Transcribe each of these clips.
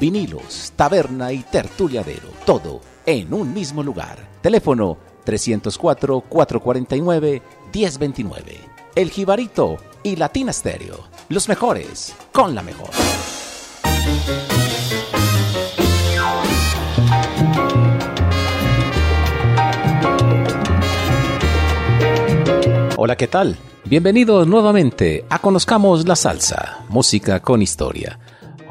vinilos, taberna y tertuliadero, todo en un mismo lugar. Teléfono 304-449-1029. El Jibarito y Latina Stereo, los mejores con la mejor. Hola, ¿qué tal? Bienvenidos nuevamente a Conozcamos la Salsa, música con historia.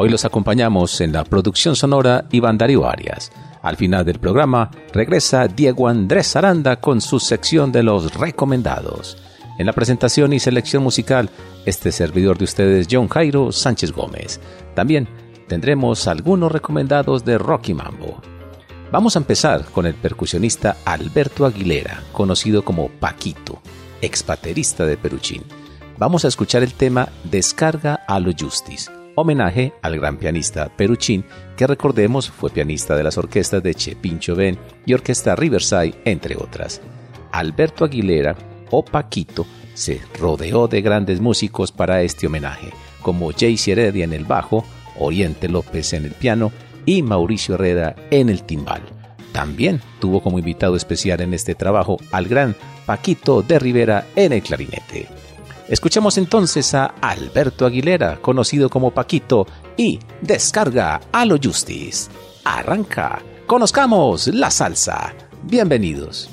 Hoy los acompañamos en la producción sonora Iván Darío Arias. Al final del programa regresa Diego Andrés Aranda con su sección de los recomendados. En la presentación y selección musical, este servidor de ustedes, John Jairo Sánchez Gómez. También tendremos algunos recomendados de Rocky Mambo. Vamos a empezar con el percusionista Alberto Aguilera, conocido como Paquito expaterista de Peruchín. Vamos a escuchar el tema Descarga a lo Justice, homenaje al gran pianista Peruchín, que recordemos fue pianista de las orquestas de Chepincho Ben y Orquesta Riverside, entre otras. Alberto Aguilera, o Paquito, se rodeó de grandes músicos para este homenaje, como Jayce Heredia en el bajo, Oriente López en el piano y Mauricio Herrera en el timbal. También tuvo como invitado especial en este trabajo al gran Paquito de Rivera en el clarinete. Escuchemos entonces a Alberto Aguilera, conocido como Paquito, y descarga a lo Justice. Arranca, conozcamos la salsa. Bienvenidos.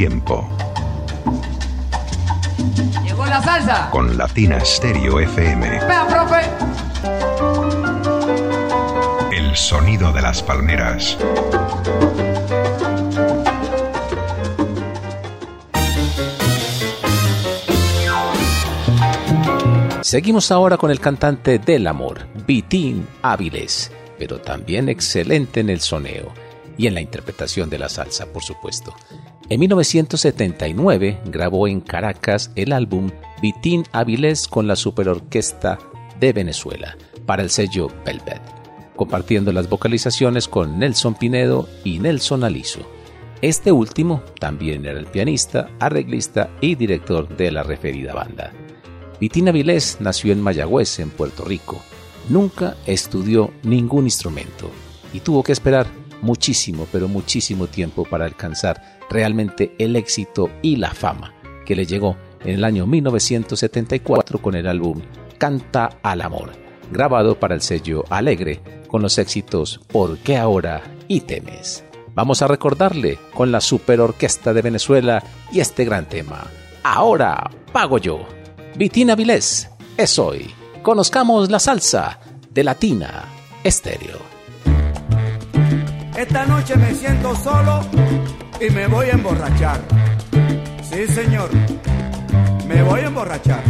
Tiempo. Llegó la salsa. Con Latina Stereo FM. Vea, profe. El sonido de las palmeras. Seguimos ahora con el cantante del amor, Vitín Áviles, pero también excelente en el soneo y en la interpretación de la salsa, por supuesto. En 1979 grabó en Caracas el álbum Vitín Áviles con la Superorquesta de Venezuela para el sello Velvet, compartiendo las vocalizaciones con Nelson Pinedo y Nelson Aliso. Este último también era el pianista, arreglista y director de la referida banda. Vitina Vilés nació en Mayagüez, en Puerto Rico. Nunca estudió ningún instrumento y tuvo que esperar muchísimo, pero muchísimo tiempo para alcanzar realmente el éxito y la fama que le llegó en el año 1974 con el álbum Canta al Amor, grabado para el sello Alegre con los éxitos ¿Por qué ahora? y Temes. Vamos a recordarle con la Super Orquesta de Venezuela y este gran tema. Ahora pago yo. Vitina Vilés es hoy. Conozcamos la salsa de Latina Estéreo. Esta noche me siento solo y me voy a emborrachar. Sí, señor, me voy a emborrachar.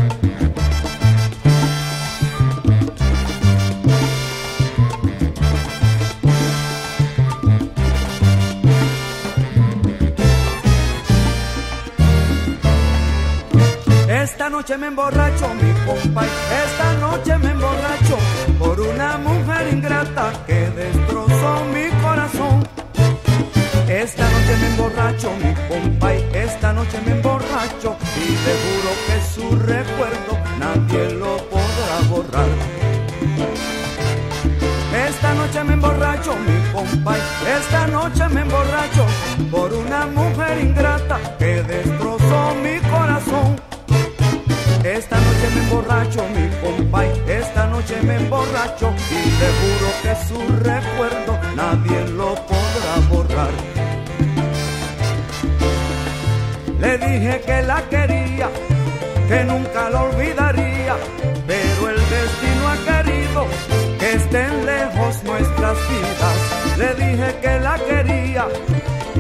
Esta noche me emborracho, mi compa, esta noche me emborracho por una mujer ingrata que destrozó mi corazón. Esta noche me emborracho, mi compa, esta noche me emborracho y te juro que su recuerdo nadie lo podrá borrar. Esta noche me emborracho, mi compa, esta noche me emborracho por una mujer ingrata que destrozó mi corazón. Esta noche me emborracho, mi compay, esta noche me emborracho y te juro que su recuerdo nadie lo podrá borrar. Le dije que la quería, que nunca la olvidaría, pero el destino ha querido que estén lejos nuestras vidas. Le dije que la quería,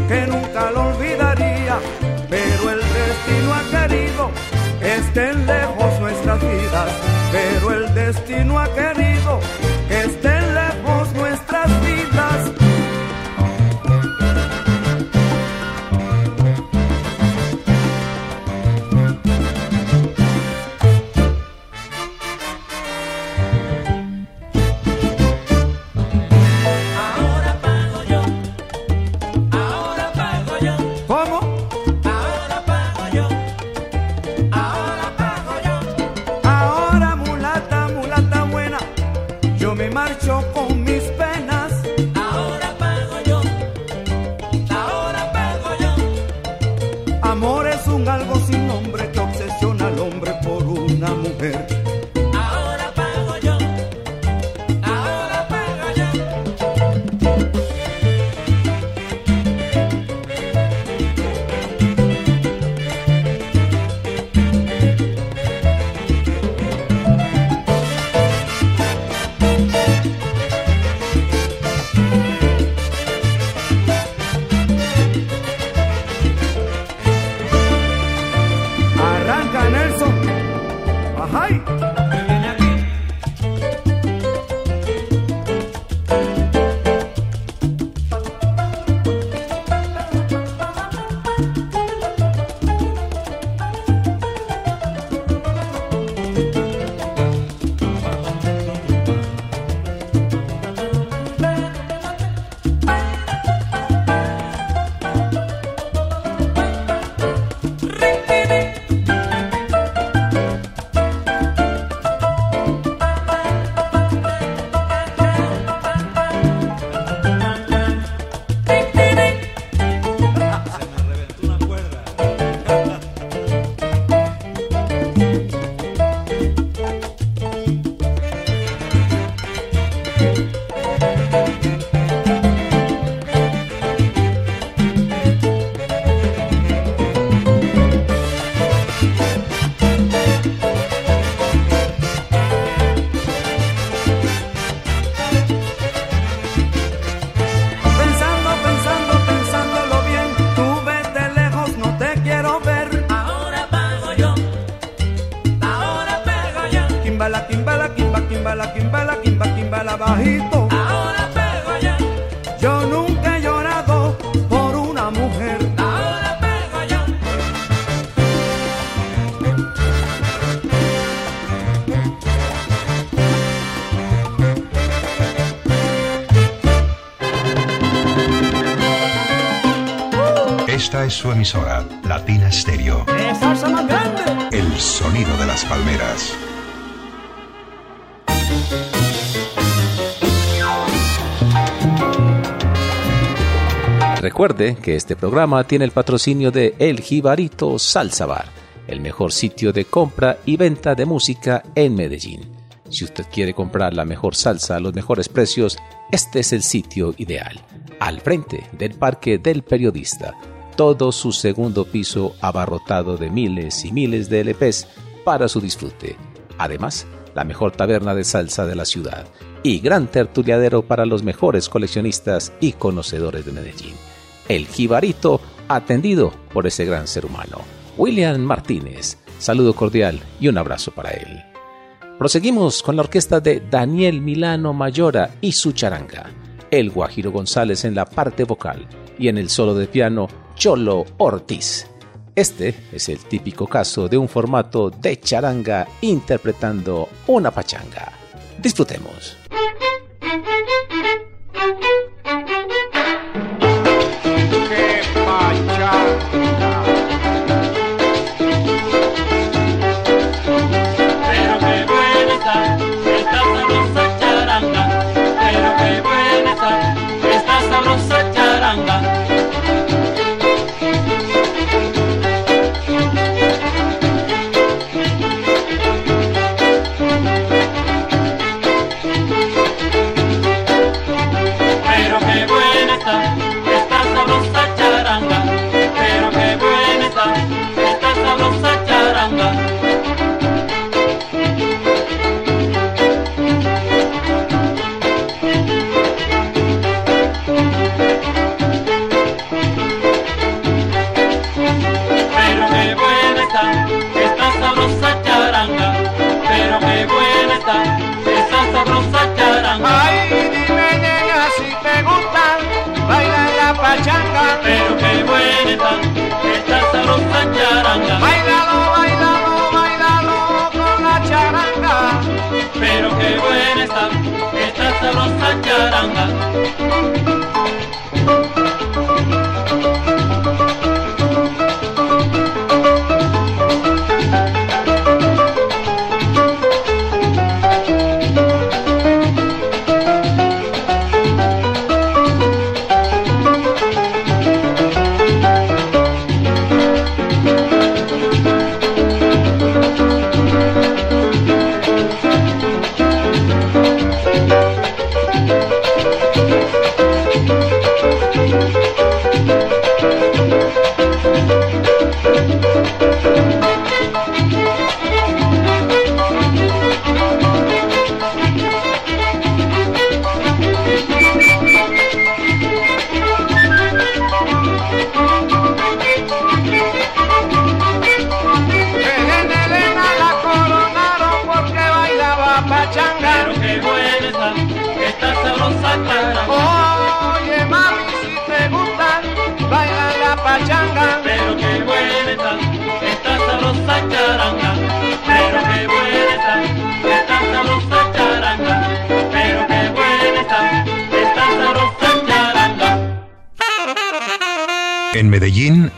que nunca la olvidaría, pero el destino ha querido estén lejos Esta es su emisora, Latina Stereo. ¡Qué salsa más grande! El sonido de las palmeras. Recuerde que este programa tiene el patrocinio de El Jibarito Salsa Bar, el mejor sitio de compra y venta de música en Medellín. Si usted quiere comprar la mejor salsa a los mejores precios, este es el sitio ideal. Al frente del Parque del Periodista, todo su segundo piso abarrotado de miles y miles de LPs para su disfrute. Además, la mejor taberna de salsa de la ciudad y gran tertuliadero para los mejores coleccionistas y conocedores de Medellín. El Jibarito, atendido por ese gran ser humano. William Martínez, saludo cordial y un abrazo para él. Proseguimos con la orquesta de Daniel Milano Mayora y su charanga, el Guajiro González en la parte vocal y en el solo de piano Cholo Ortiz. Este es el típico caso de un formato de charanga interpretando una pachanga. Disfrutemos.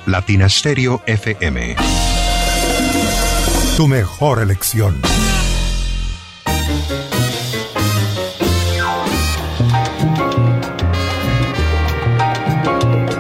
Latina Stereo FM. Tu mejor elección.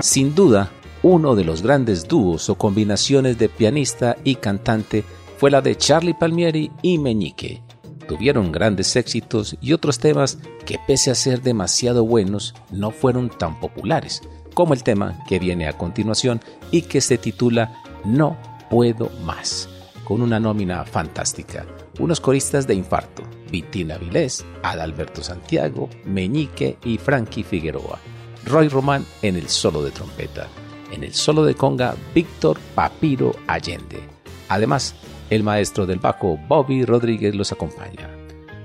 Sin duda, uno de los grandes dúos o combinaciones de pianista y cantante fue la de Charlie Palmieri y Meñique. Tuvieron grandes éxitos y otros temas que pese a ser demasiado buenos no fueron tan populares, como el tema que viene a continuación y que se titula No puedo más, con una nómina fantástica. Unos coristas de infarto, Vitina Vilés, Adalberto Santiago, Meñique y Frankie Figueroa. Roy Román en el solo de trompeta. En el solo de conga, Víctor Papiro Allende. Además, el maestro del bajo Bobby Rodríguez los acompaña.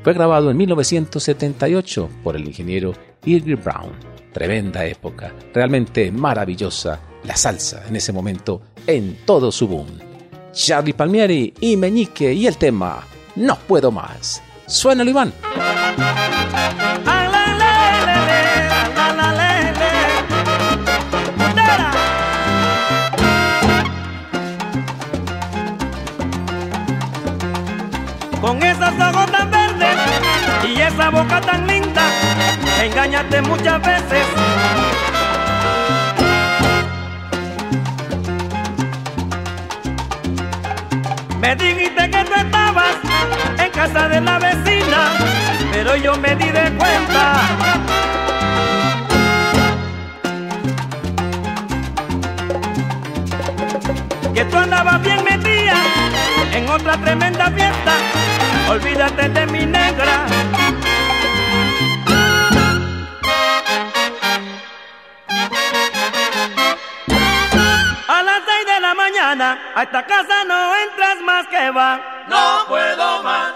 Fue grabado en 1978 por el ingeniero Irving Brown. Tremenda época, realmente maravillosa, la salsa en ese momento en todo su boom. Charlie Palmieri y Meñique y el tema No puedo más. Suena Iván. Con esas ojos tan verdes y esa boca tan linda, engañaste muchas veces. Me dijiste que tú estabas en casa de la vecina, pero yo me di de cuenta. Que tú andabas bien metida en otra tremenda fiesta. Olvídate de mi negra. Mañana a esta casa no entras más que va. No puedo más,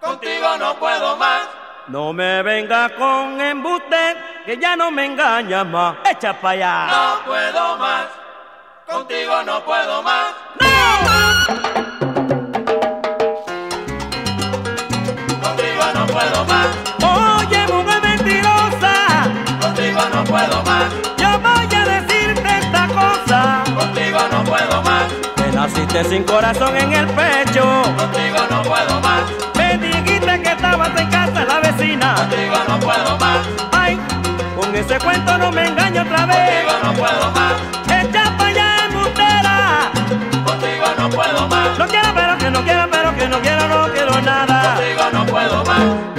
contigo no puedo más. No me vengas con embuste, que ya no me engañas más. Echa para allá. No puedo más, contigo no puedo más. Contigo no puedo más, Oye, mujer mentirosa, contigo no puedo más, naciste sin corazón en el pecho. contigo no puedo más, Me dijiste que estabas en casa la vecina. contigo no puedo más, Ay, con ese cuento no me engaño otra vez. contigo no puedo más, Echa para allá, embustera. contigo no puedo más, No quiero, pero que no quiero, pero que no quiero, no quiero nada. contigo no puedo más.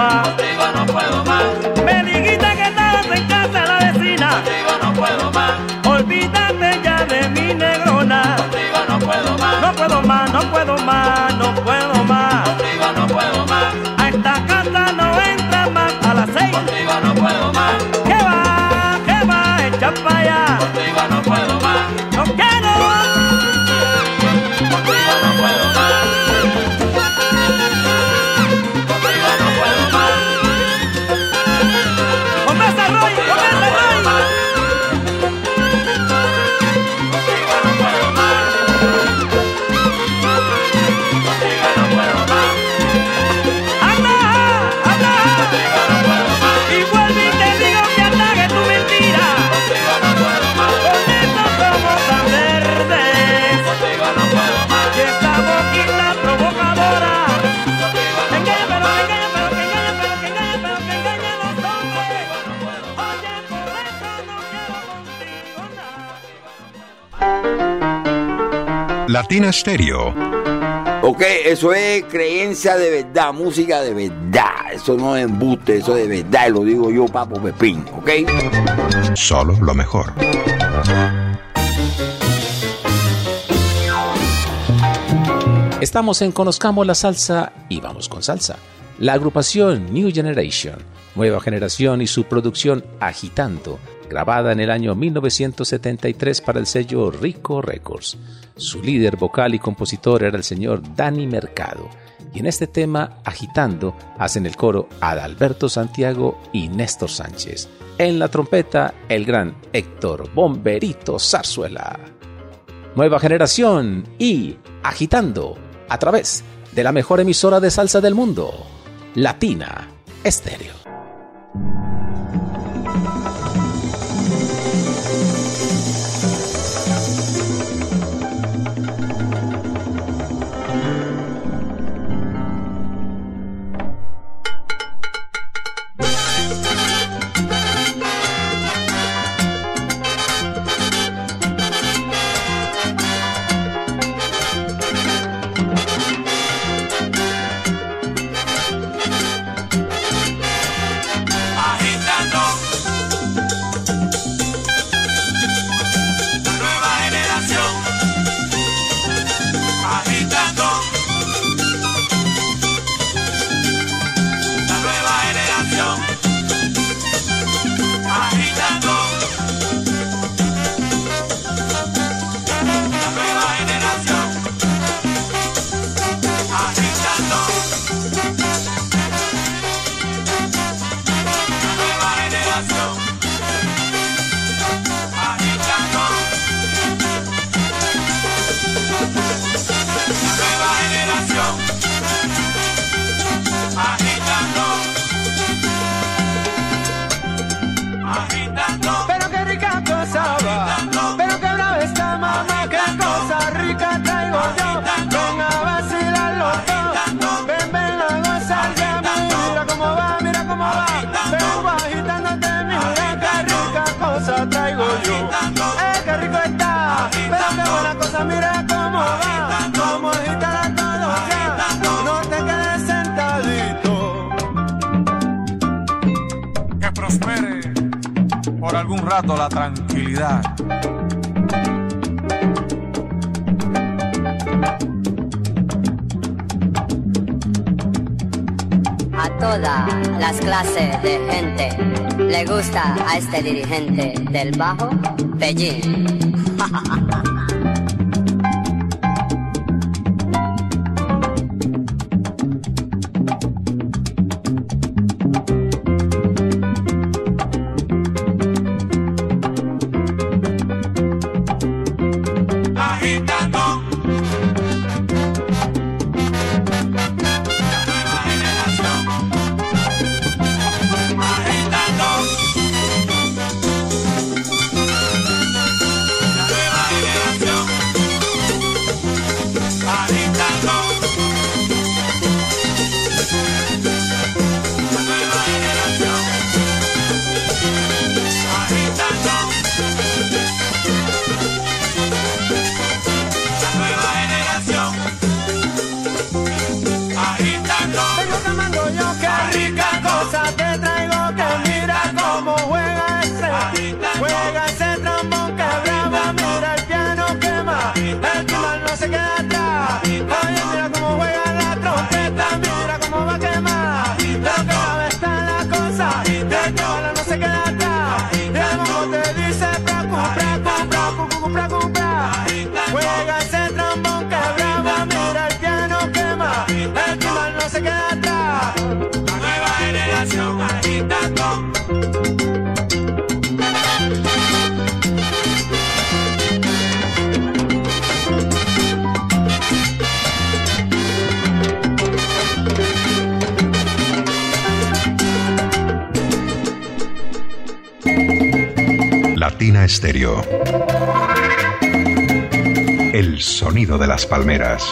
Va. contigo no puedo más, Me dijiste que estabas en casa la vecina. contigo no puedo más, Olvídate ya de mi negrona. contigo no puedo más, No puedo más, no puedo Latina Stereo. Ok, eso es creencia de verdad, música de verdad. Eso no es embuste, eso es de verdad. Y lo digo yo, Papo Pepín, ¿ok? Solo lo mejor. Estamos en Conozcamos la Salsa y vamos con salsa. La agrupación New Generation Nueva Generación y su producción Agitando, grabada en el año 1973 para el sello Rico Records. Su líder vocal y compositor era el señor Dani Mercado. Y en este tema, Agitando, hacen el coro Adalberto Santiago y Néstor Sánchez. En la trompeta, el gran Héctor Bomberito Zarzuela. Nueva Generación y Agitando, a través de la mejor emisora de salsa del mundo, Latina Estéreo. Prospere por algún rato la tranquilidad. A todas las clases de gente le gusta a este dirigente del bajo Pellín. Latina Estéreo. El sonido de las palmeras.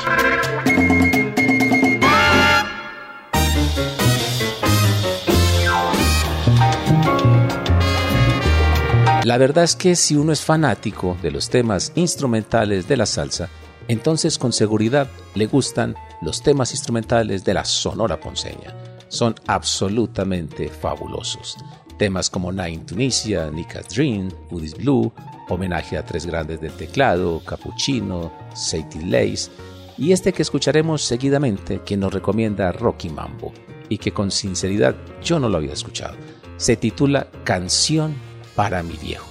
La verdad es que si uno es fanático de los temas instrumentales de la salsa, entonces con seguridad le gustan los temas instrumentales de la Sonora Ponceña. Son absolutamente fabulosos. Temas como Nine Tunisia, Nika's Dream, Woody's Blue, homenaje a tres grandes del teclado, Cappuccino, Sadie Lace, y este que escucharemos seguidamente que nos recomienda Rocky Mambo. y que con sinceridad yo no lo había escuchado. Se titula Canción para mi viejo,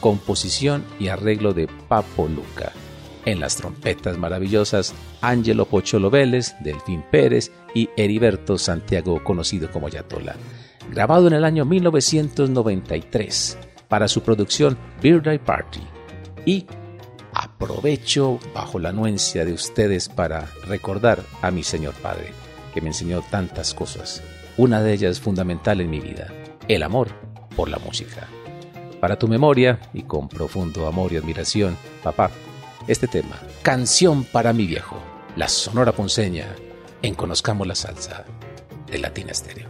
composición y arreglo de Papo Luca. En las trompetas maravillosas, Ángelo Pocholo Vélez, Delfín Pérez y Heriberto Santiago, conocido como Yatola. Grabado en el año 1993 para su producción Birthday Party. Y aprovecho bajo la anuencia de ustedes para recordar a mi señor padre, que me enseñó tantas cosas. Una de ellas fundamental en mi vida, el amor por la música. Para tu memoria y con profundo amor y admiración, papá, este tema, Canción para mi viejo, la Sonora Ponceña, en Conozcamos la Salsa, de Latina Stereo.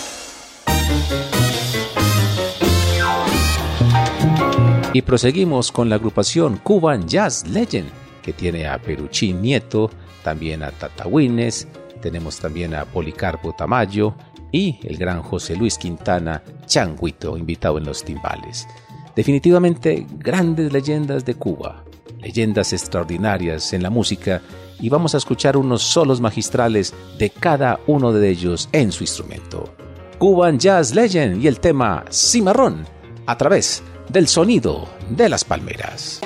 Y proseguimos con la agrupación Cuban Jazz Legend, que tiene a Peruchín Nieto, también a Tata Wines, tenemos también a Policarpo Tamayo y el gran José Luis Quintana Changuito, invitado en los timbales. Definitivamente grandes leyendas de Cuba, leyendas extraordinarias en la música y vamos a escuchar unos solos magistrales de cada uno de ellos en su instrumento. Cuban Jazz Legend y el tema Cimarrón a través del sonido de las palmeras.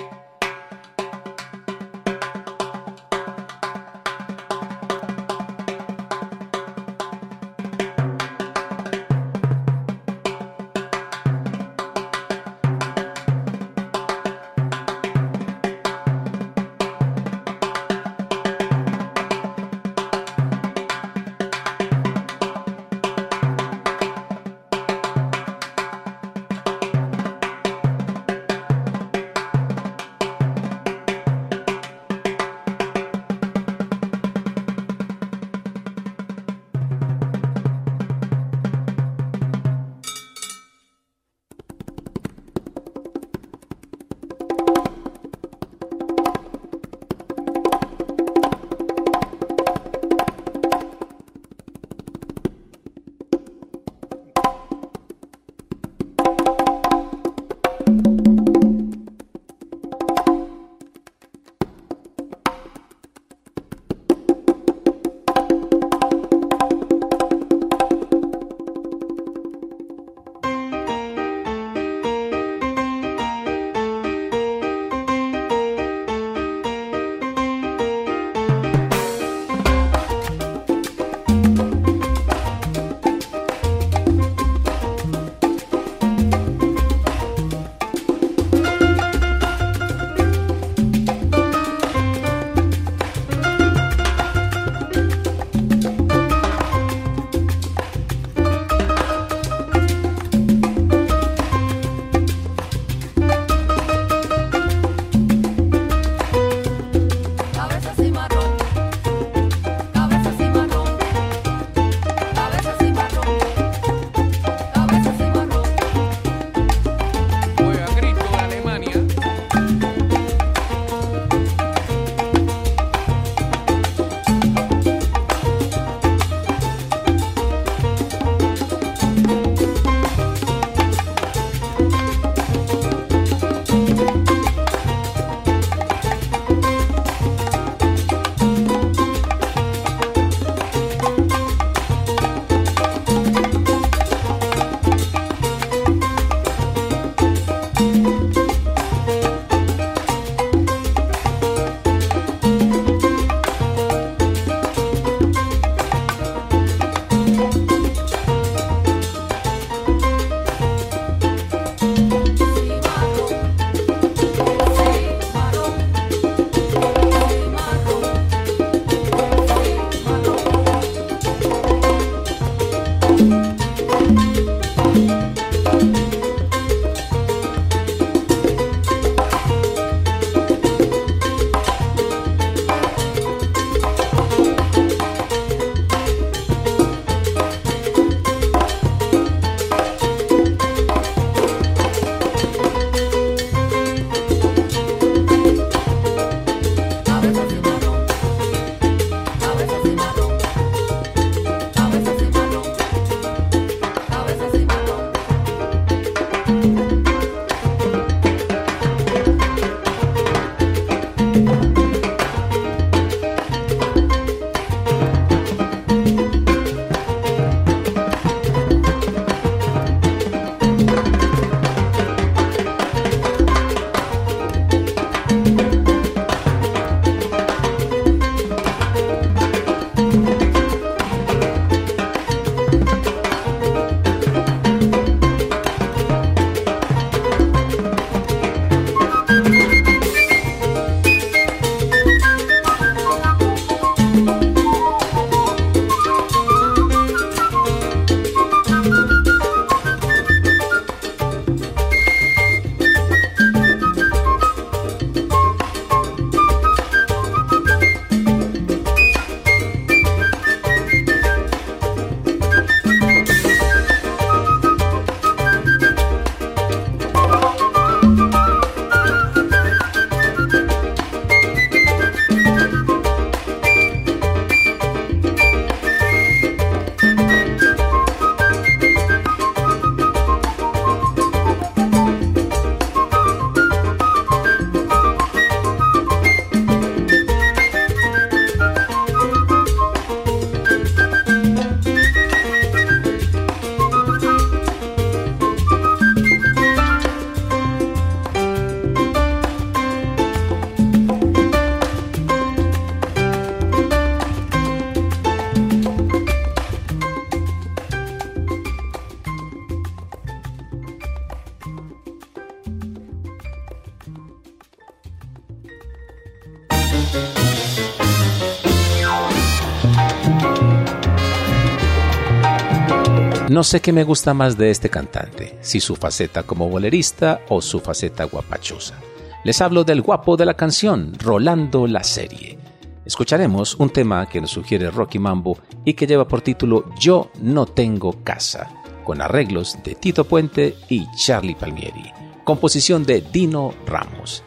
No sé qué me gusta más de este cantante, si su faceta como bolerista o su faceta guapachosa. Les hablo del guapo de la canción, Rolando la serie. Escucharemos un tema que nos sugiere Rocky Mambo y que lleva por título Yo no tengo casa, con arreglos de Tito Puente y Charlie Palmieri, composición de Dino Ramos.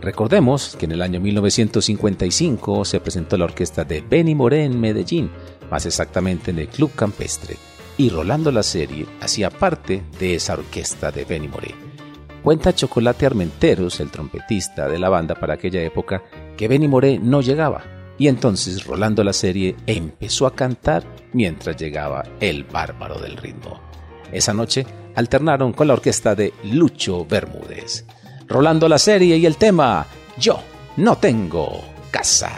Recordemos que en el año 1955 se presentó la orquesta de Benny Moré en Medellín, más exactamente en el Club Campestre, y Rolando la serie hacía parte de esa orquesta de Benny Moré. Cuenta Chocolate Armenteros, el trompetista de la banda para aquella época, que Benny Moré no llegaba, y entonces Rolando la serie empezó a cantar mientras llegaba el bárbaro del ritmo. Esa noche alternaron con la orquesta de Lucho Bermúdez. Rolando la serie y el tema Yo no tengo casa.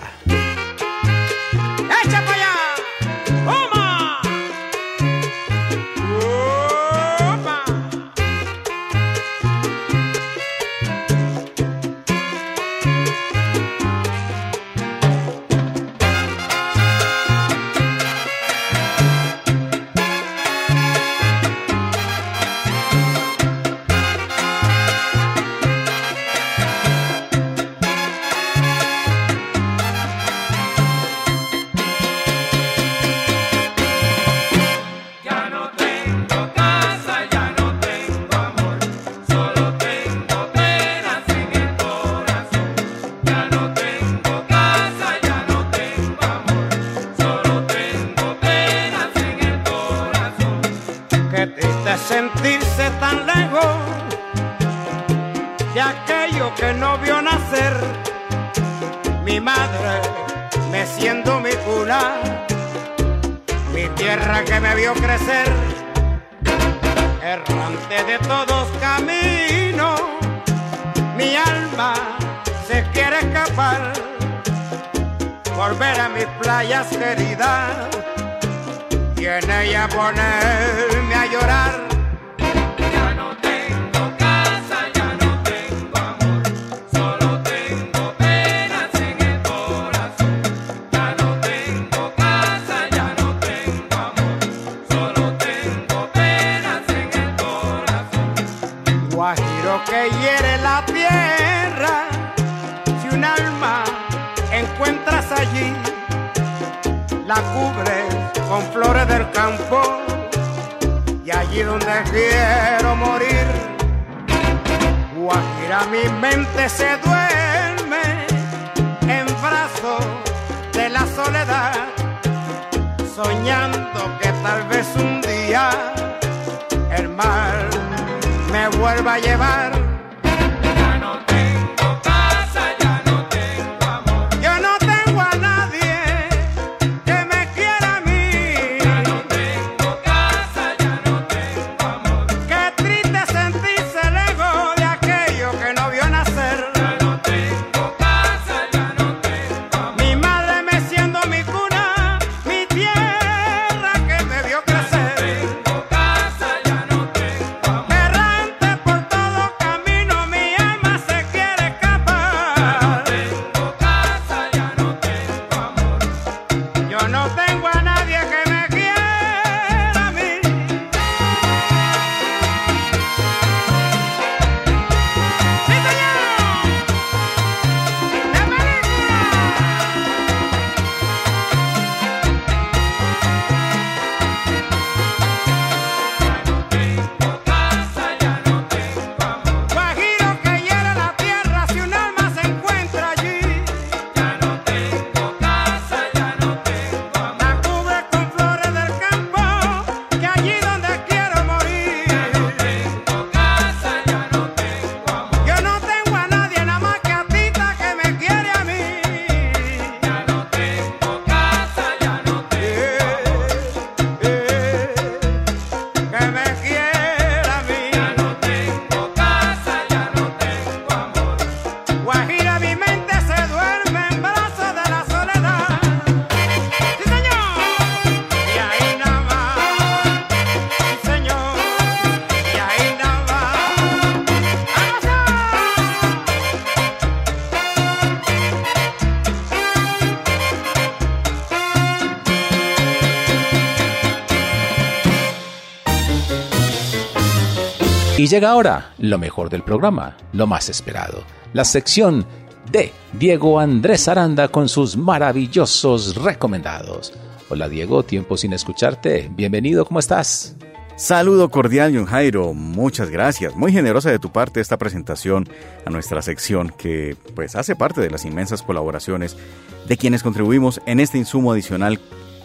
Guajiro que hiere la tierra, si un alma encuentras allí, la cubres con flores del campo y allí donde quiero morir. Guajira mi mente se duerme en brazos de la soledad, soñando que tal vez un día vuelva a llevar. Y llega ahora lo mejor del programa, lo más esperado, la sección de Diego Andrés Aranda con sus maravillosos recomendados. Hola Diego, tiempo sin escucharte. Bienvenido, ¿cómo estás? Saludo cordial, John Jairo. Muchas gracias. Muy generosa de tu parte esta presentación a nuestra sección que pues hace parte de las inmensas colaboraciones de quienes contribuimos en este insumo adicional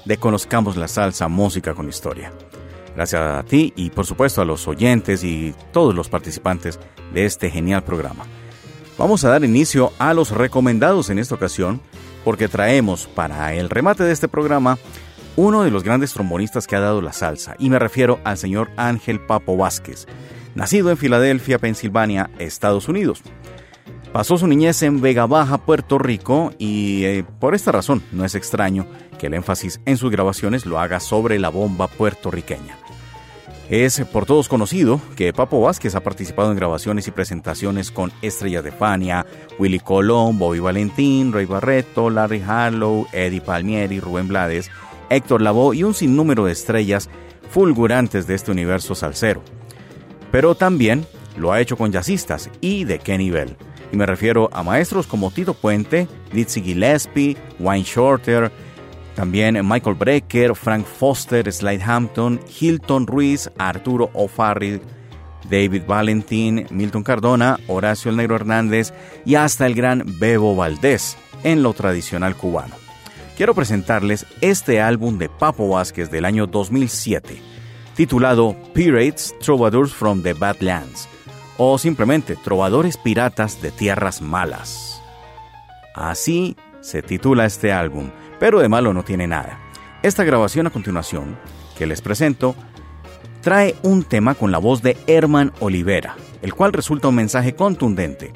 de Conozcamos la Salsa, Música con Historia. Gracias a ti y por supuesto a los oyentes y todos los participantes de este genial programa. Vamos a dar inicio a los recomendados en esta ocasión porque traemos para el remate de este programa uno de los grandes trombonistas que ha dado la salsa, y me refiero al señor Ángel Papo Vázquez, nacido en Filadelfia, Pensilvania, Estados Unidos. Pasó su niñez en Vega Baja, Puerto Rico, y eh, por esta razón no es extraño que el énfasis en sus grabaciones lo haga sobre la bomba puertorriqueña. Es por todos conocido que Papo Vázquez ha participado en grabaciones y presentaciones con Estrellas de Fania, Willy Colón, Bobby Valentín, Ray Barreto, Larry Harlow, Eddie Palmieri, Rubén Blades, Héctor Lavoe y un sinnúmero de estrellas fulgurantes de este universo salsero. Pero también lo ha hecho con jazzistas y de qué nivel. Y me refiero a maestros como Tito Puente, Dizzy Gillespie, Wayne Shorter, también Michael Brecker, Frank Foster, Slide Hampton, Hilton Ruiz, Arturo O'Farrill, David Valentín, Milton Cardona, Horacio El Negro Hernández y hasta el gran Bebo Valdés en lo tradicional cubano. Quiero presentarles este álbum de Papo Vázquez del año 2007, titulado Pirates Troubadours from the Badlands, o simplemente Trovadores Piratas de Tierras Malas. Así se titula este álbum, pero de malo no tiene nada. Esta grabación a continuación, que les presento, trae un tema con la voz de Herman Olivera, el cual resulta un mensaje contundente,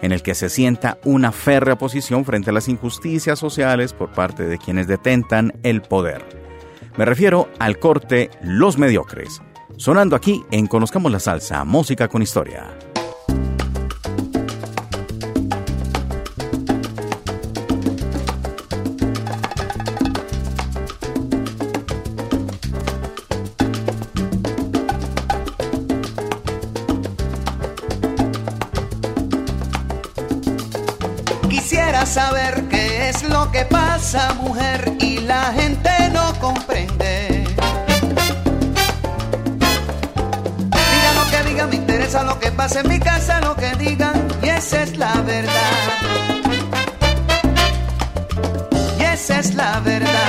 en el que se sienta una férrea posición frente a las injusticias sociales por parte de quienes detentan el poder. Me refiero al corte Los Mediocres, sonando aquí en Conozcamos la Salsa, Música con Historia. Pasa, mujer, y la gente no comprende. Diga lo que diga, me interesa lo que pasa en mi casa, lo que digan, y esa es la verdad. Y esa es la verdad.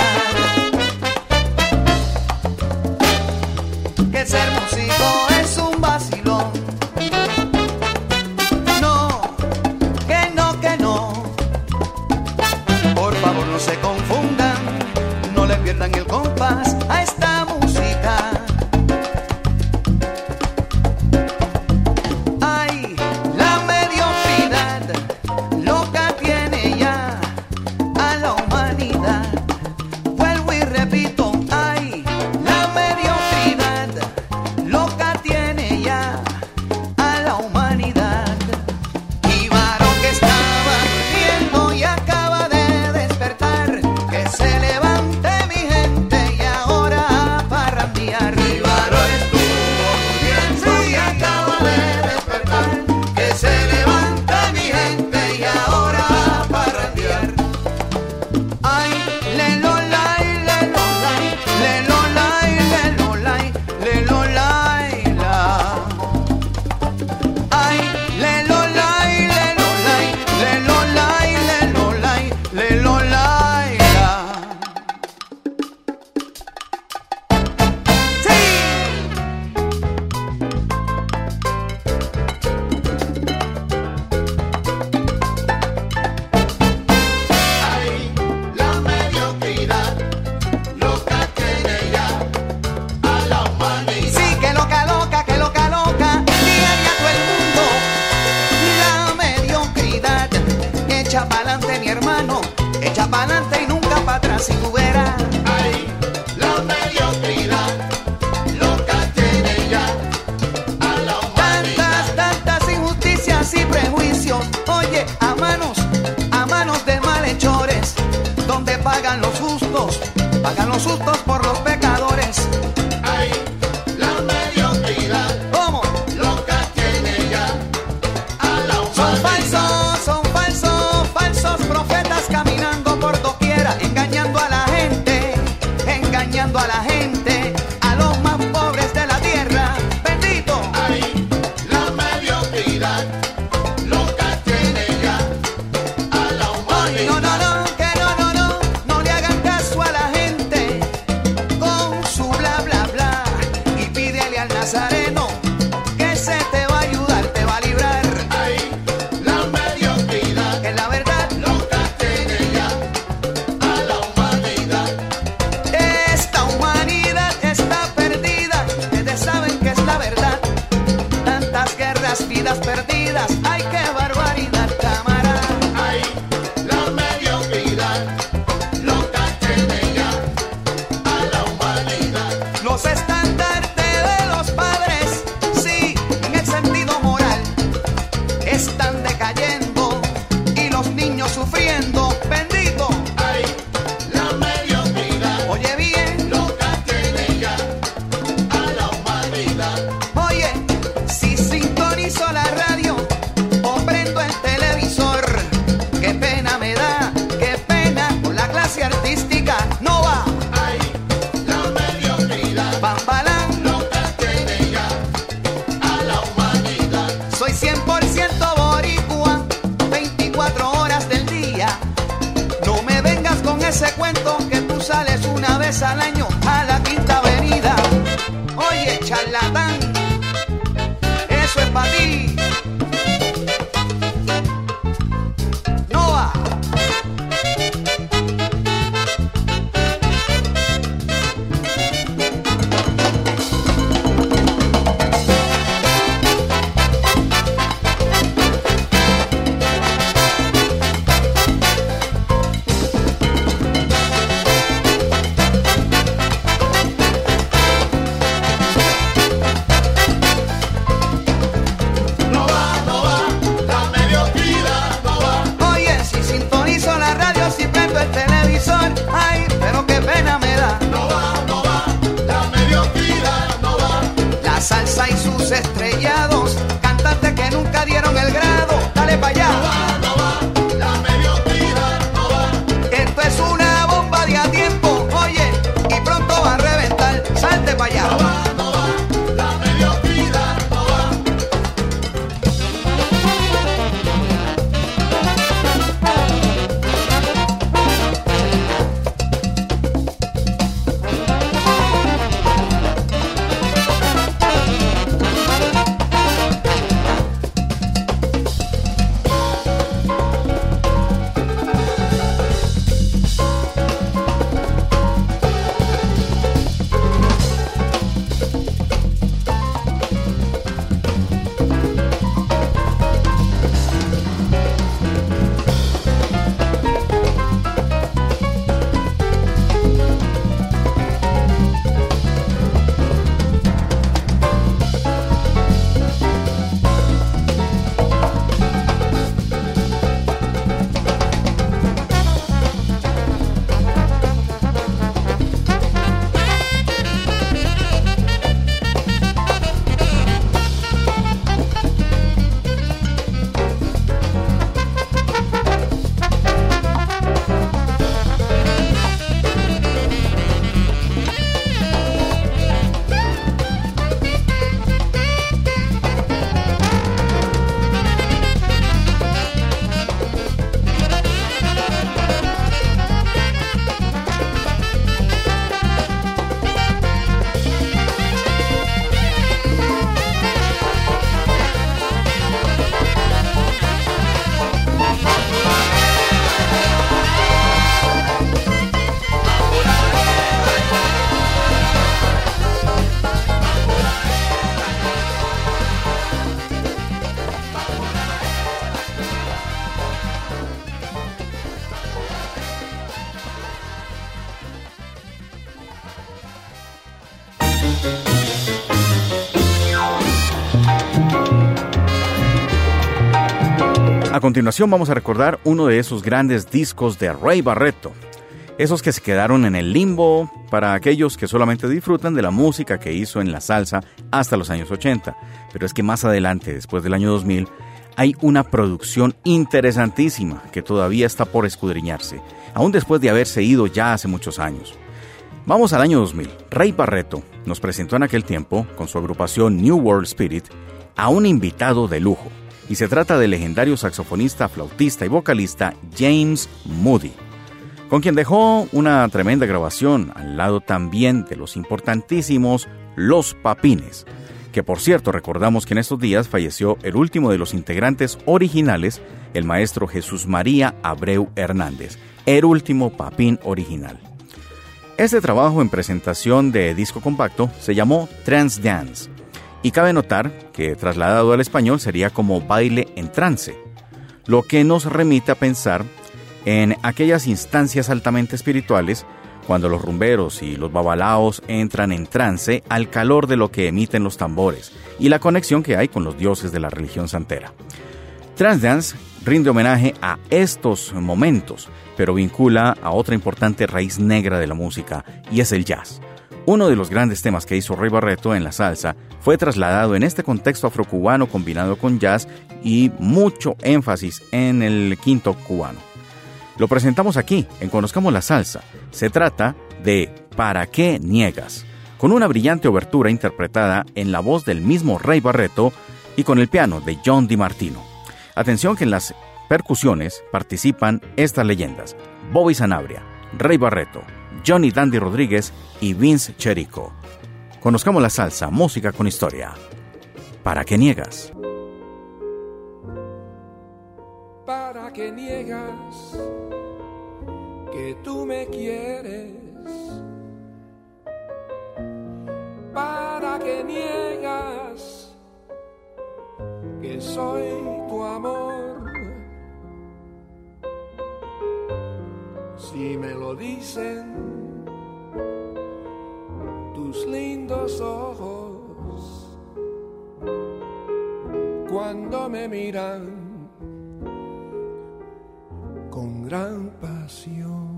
A continuación vamos a recordar uno de esos grandes discos de Ray Barreto. Esos que se quedaron en el limbo para aquellos que solamente disfrutan de la música que hizo en la salsa hasta los años 80. Pero es que más adelante, después del año 2000, hay una producción interesantísima que todavía está por escudriñarse, aún después de haberse ido ya hace muchos años. Vamos al año 2000. Ray Barreto nos presentó en aquel tiempo, con su agrupación New World Spirit, a un invitado de lujo. Y se trata del legendario saxofonista, flautista y vocalista James Moody, con quien dejó una tremenda grabación al lado también de los importantísimos Los Papines, que por cierto recordamos que en estos días falleció el último de los integrantes originales, el maestro Jesús María Abreu Hernández, el último papín original. Este trabajo en presentación de disco compacto se llamó Trans Dance Y cabe notar que trasladado al español sería como baile en trance, lo que nos remite a pensar en aquellas instancias altamente espirituales cuando los rumberos y los babalaos entran en trance al calor de lo que emiten los tambores y la conexión que hay con los dioses de la religión santera. Transdance rinde homenaje a estos momentos, pero vincula a otra importante raíz negra de la música, y es el jazz. Uno de los grandes temas que hizo Rey Barreto en la salsa fue trasladado en este contexto afrocubano combinado con jazz y mucho énfasis en el quinto cubano. Lo presentamos aquí, en Conozcamos la Salsa. Se trata de ¿Para qué niegas? con una brillante obertura interpretada en la voz del mismo Rey Barreto y con el piano de John DiMartino. Atención que en las percusiones participan estas leyendas: Bobby Sanabria, Rey Barreto, Johnny Dandy Rodríguez y Vince Cherico. Conozcamos la salsa, música con historia. ¿Para qué niegas? ¿Para qué niegas que tú me quieres? ¿Para qué niegas que soy tu amor? Si me lo dicen tus lindos ojos cuando me miran con gran pasión.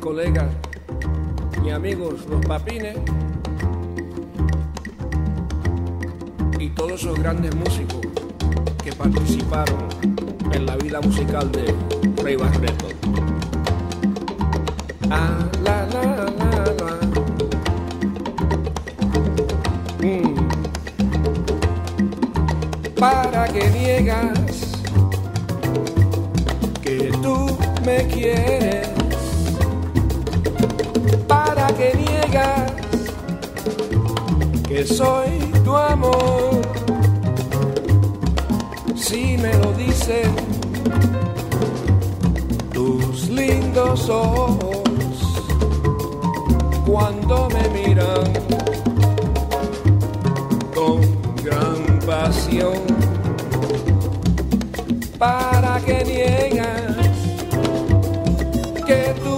Colegas y amigos los papines y todos esos grandes músicos que participaron en la vida musical de Rey Barreto. Ah, la, la, la, la. Mm. ¿Para que niegas que tú me quieres? Que soy tu amor? Si me lo dicen tus lindos ojos cuando me miran con gran pasión. ¿Para que niegas que tú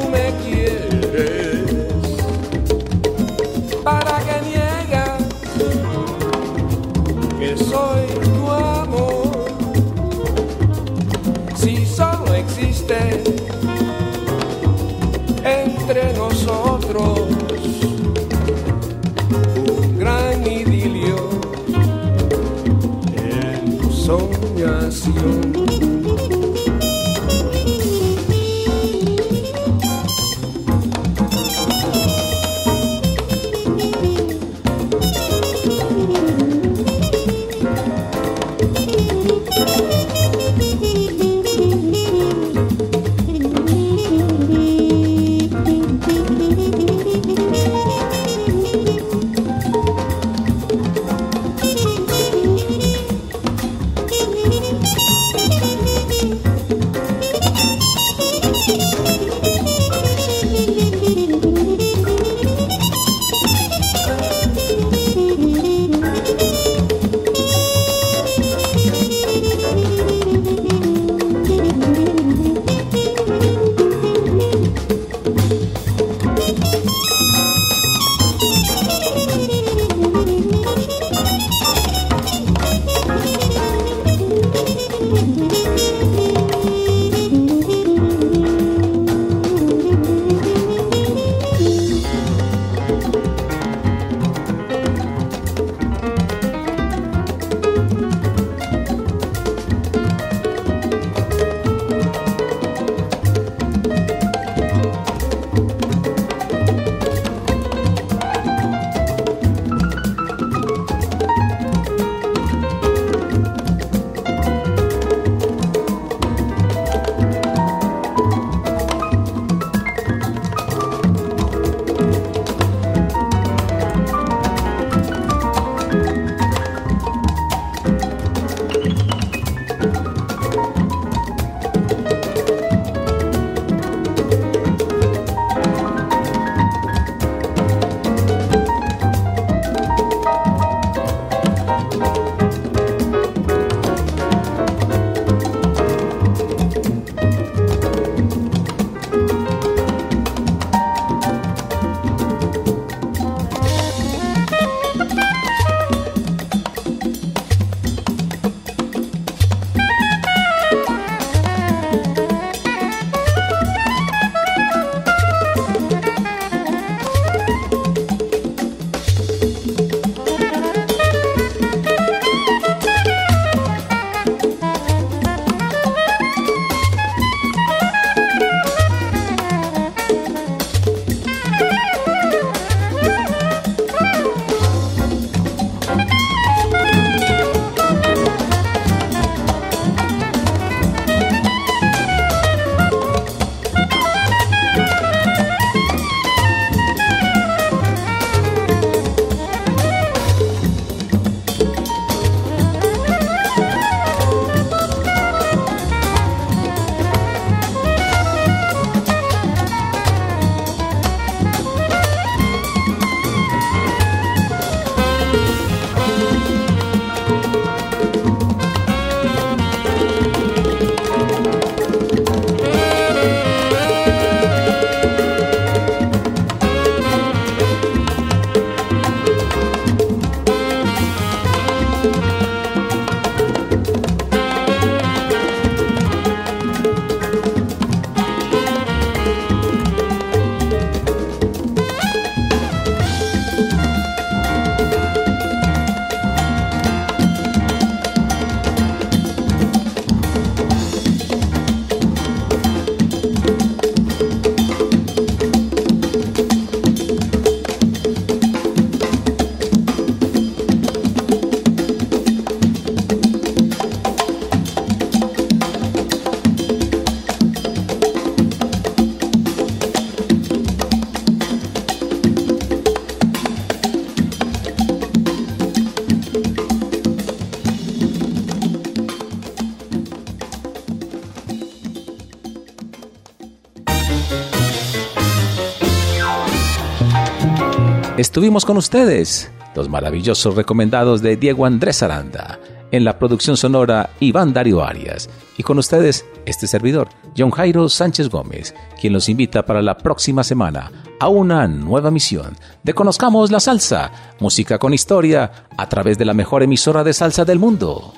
estuvimos con ustedes, los maravillosos recomendados de Diego Andrés Aranda, en la producción sonora Iván Darío Arias, y con ustedes este servidor, John Jairo Sánchez Gómez, quien los invita para la próxima semana a una nueva misión de Conozcamos la Salsa, música con historia, a través de la mejor emisora de salsa del mundo,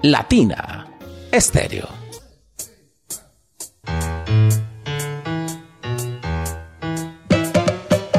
Latina Estéreo.